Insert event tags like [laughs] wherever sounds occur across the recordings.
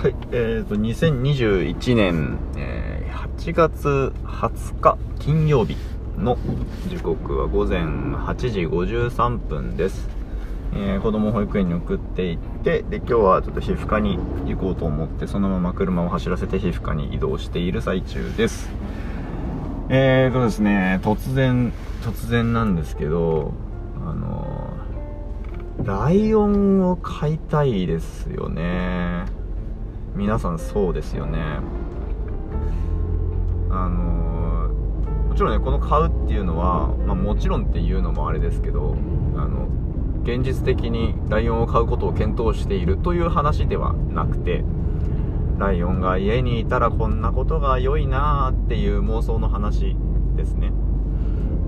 はい、えーと、2021年、えー8月20日金曜日の時刻は午前8時53分です。えー子供保育園に送っていって、で、今日はちょっと皮膚科に行こうと思って、そのまま車を走らせて皮膚科に移動している最中です。えーとですね、突然、突然なんですけど、あのーライオンを飼いたいですよね。皆さんそうですよね。あのもちろんね、この買うっていうのは、まあもちろんっていうのもあれですけど、あの、現実的にライオンを飼うことを検討しているという話ではなくて、ライオンが家にいたらこんなことが良いなーっていう妄想の話ですね。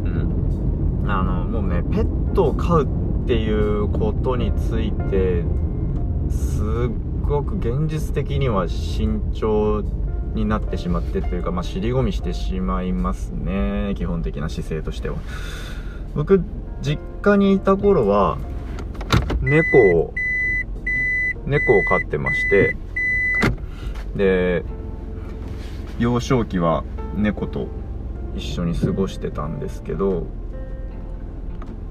うん。あの、もうね、ペットを飼うっていうことについて、すっごく現実的には慎重になってしまってというか、まあ、尻込みしてしまいますね。基本的な姿勢としては。僕、実家にいた頃は、猫を、猫を飼ってまして、で、幼少期は猫と一緒に過ごしてたんですけど、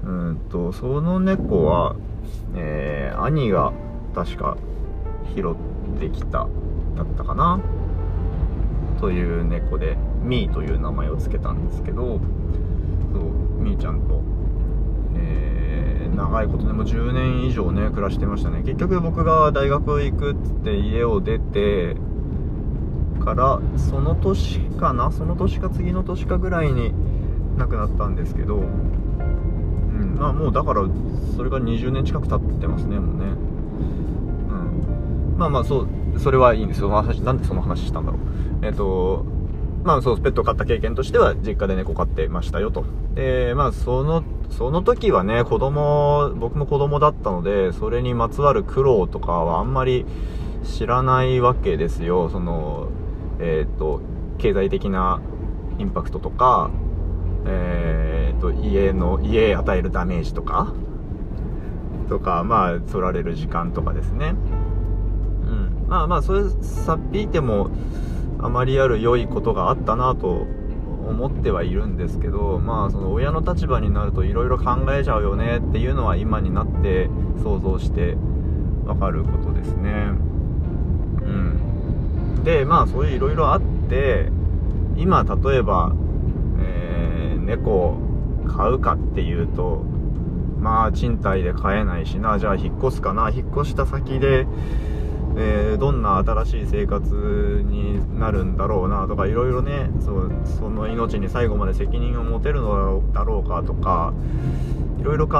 うんと、その猫は、えー兄が確か拾ってきた、だったかな？という猫で、ミーという名前を付けたんですけど、そう、ミーちゃんと、えー長いことね、も10年以上ね、暮らしてましたね。結局僕が大学行くっつって家を出て、から、その年かな？その年か次の年かぐらいに亡くなったんですけど、うん、まあもうだから、それが20年近く経ってますね、もうね。まあまあそう、それはいいんですよ。その話、なんでその話したんだろう。えっ、と、まあそう、ペットを飼った経験としては、実家で猫飼ってましたよと。で、まあその、その時はね、子供、僕も子供だったので、それにまつわる苦労とかはあんまり知らないわけですよ。その、えっ、と、経済的なインパクトとか、えっ、と、家の、家与えるダメージとか、とか、まあ、取られる時間とかですね。まあまあ、それ、さっぴいても、あまりある良いことがあったなと思ってはいるんですけど、まあ、その親の立場になると色々考えちゃうよねっていうのは今になって想像してわかることですね。うん。で、まあ、そういう色々あって、今、例えば、えー、猫を飼うかっていうと、まあ、賃貸で飼えないしな、じゃあ引っ越すかな、引っ越した先で、えーどんな新しい生活になるんだろうなとかいろいろねそうその命に最後まで責任を持てるのだろうかとかいろいろ考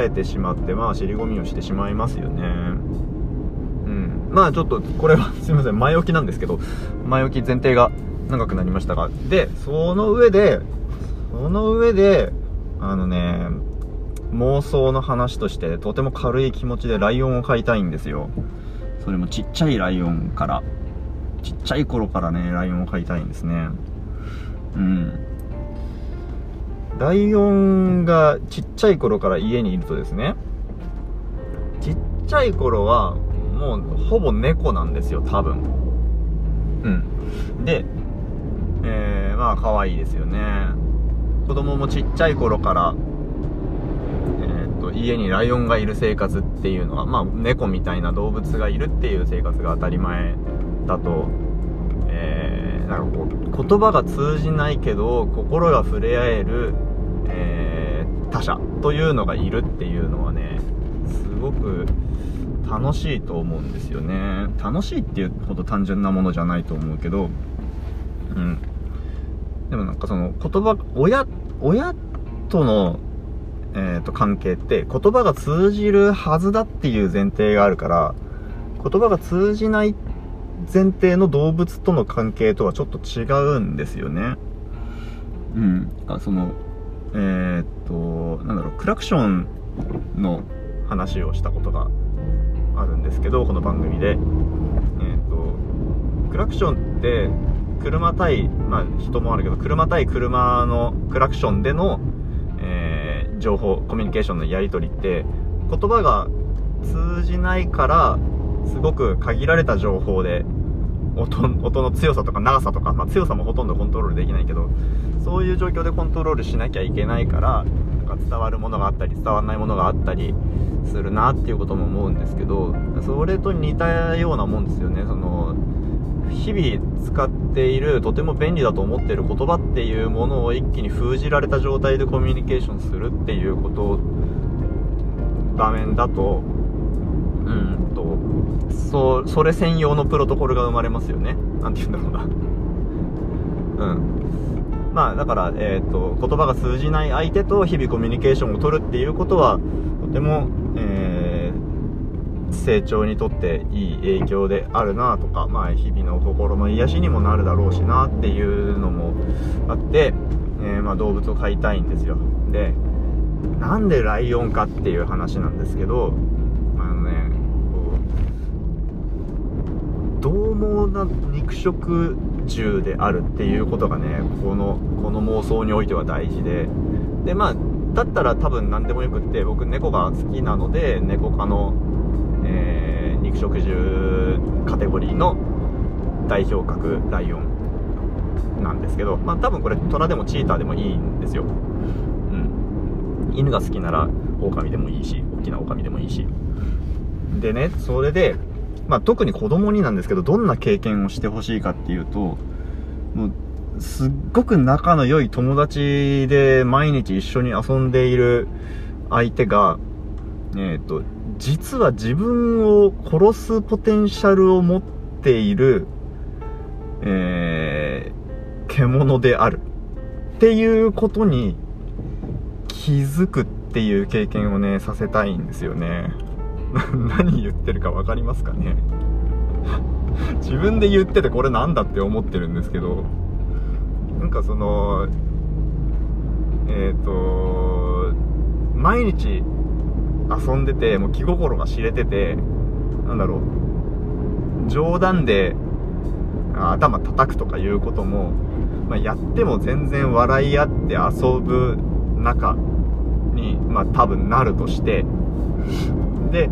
えてしまってまあ尻込みをしてしまいますよね。うん。まあちょっとこれは [laughs] すいません。前置きなんですけど前置き前提が長くなりましたが。でその上でその上であのね妄想の話としてとても軽い気持ちでライオンを飼いたいんですよ。それもちっちゃいライオンからちっちゃい頃からねライオンを飼いたいんですね。うん。ライオンがちっちゃい頃から家にいるとですねちっちゃい頃はもうほぼ猫なんですよ多分。うん。でえー、まあ可愛いですよね。子供もちっちゃい頃からと家にライオンがいる生活っていうのは、まあ、猫みたいな動物がいるっていう生活が当たり前だと、えー、なんかこう言葉が通じないけど心が触れ合える、えー他者というのがいるっていうのはねすごく楽しいと思うんですよね。楽しいっていうほど単純なものじゃないと思うけどうん。でもなんかその言葉親親とのえー、と関係って言葉が通じるはずだっていう前提があるから言葉が通じない前提の動物との関係とはちょっと違うんですよね。うん。あそのえっ、となんだろうクラクションの話をしたことがあるんですけどこの番組で。えっ、とクラクションって車対まあ人もあるけど車対車のクラクションでのえー情報コミュニケーションのやり取りって言葉が通じないからすごく限られた情報で音音の強さとか長さとか、まあ、強さもほとんどコントロールできないけどそういう状況でコントロールしなきゃいけないからなんか伝わるものがあったり伝わらないものがあったりするなっていうことも思うんですけどそれと似たようなもんですよね。その日々使っているとても便利だと思っている言葉っていうものを一気に封じられた状態でコミュニケーションするっていうこと場面だとうんとそそれ専用のプロトコルが生まれますよね。何て言うんだろうな。うん。まあだから、えーと、言葉が通じない相手と日々コミュニケーションを取るっていうことはとても、えー、成長にとっていい影響であるなとか、まあ、日々の心の癒しにもなるだろうしなっていうのもあって、えー、まあ、動物を飼いたいんですよ。でなんでライオンかっていう話なんですけどあのねこう獰猛な肉食獣であるっていうことがねこのこの妄想においては大事で。でまあだったら多分何でもよくって僕猫が好きなので猫科の、えー、肉食獣カテゴリーの代表格ライオンなんですけどまあ多分これ虎でもチーターでもいいんですよ。うん。犬が好きなら狼でもいいし大きな狼でもいいし。でねそれでまあ、特に子供になんですけど、どんな経験をしてほしいかっていうと、もう、すっごく仲の良い友達で毎日一緒に遊んでいる相手が、えっ、と、実は自分を殺すポテンシャルを持っている、えー、獣である。っていうことに気づくっていう経験をね、させたいんですよね。[laughs] 何言ってるか分かりますかね [laughs] 自分で言っててこれなんだって思ってるんですけどなんかそのえっ、ー、と毎日遊んでてもう気心が知れててなんだろう。冗談で頭叩くとかいうことも、まあ、やっても全然笑い合って遊ぶ仲に、まあ、多分なるとしてで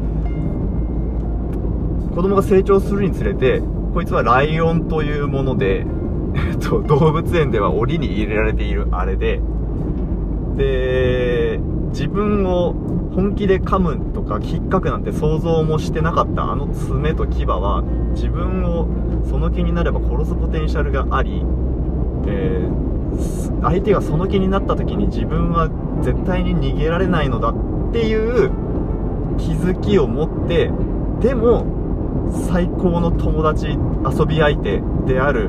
子供が成長するにつれてこいつはライオンというもので、えっと、動物園では檻に入れられているあれでで自分を本気で噛むとか引っかくなんて想像もしてなかったあの爪と牙は自分をその気になれば殺すポテンシャルがあり、えー、相手がその気になった時に自分は絶対に逃げられないのだっていう気づきを持ってでも最高の友達遊び相手である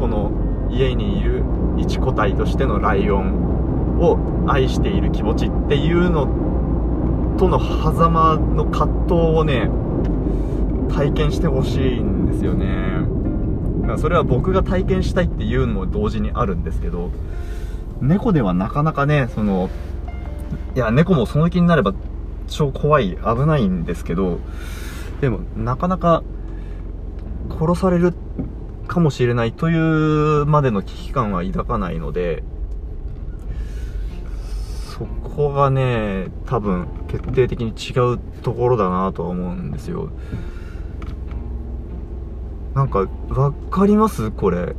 この家にいる一個体としてのライオンを愛している気持ちっていうのとの狭間の葛藤をね体験してほしいんですよね。それは僕が体験したいっていうのも同時にあるんですけど猫ではなかなかねそのいや猫もその気になれば超怖い、危ないんですけど、でも、なかなか、殺されるかもしれないというまでの危機感は抱かないので、そこがね、多分、決定的に違うところだなとは思うんですよ。なんか、わかります？これ。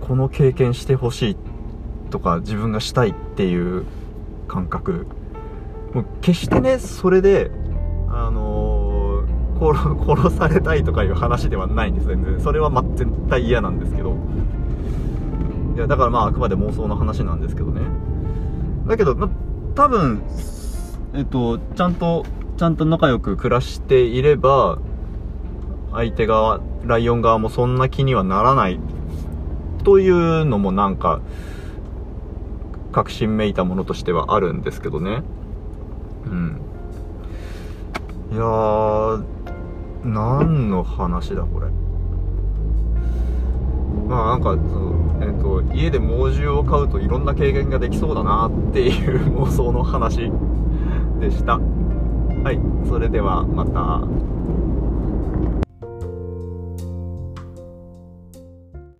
この経験してほしいとか、自分がしたいっていう感覚。もう決してねそれであのー、殺されたいとかいう話ではないんです全然それは、ま、絶対嫌なんですけどいやだからまああくまで妄想の話なんですけどねだけど、ま、多分えっとちゃんとちゃんと仲良く暮らしていれば相手側ライオン側もそんな気にはならない。というのもなんか確信めいたものとしてはあるんですけどね。うん。いやー何の話だこれ。まあなんかその、えーと、家で猛獣を飼うといろんな経験ができそうだなっていう妄想の話でした。はいそれではまた。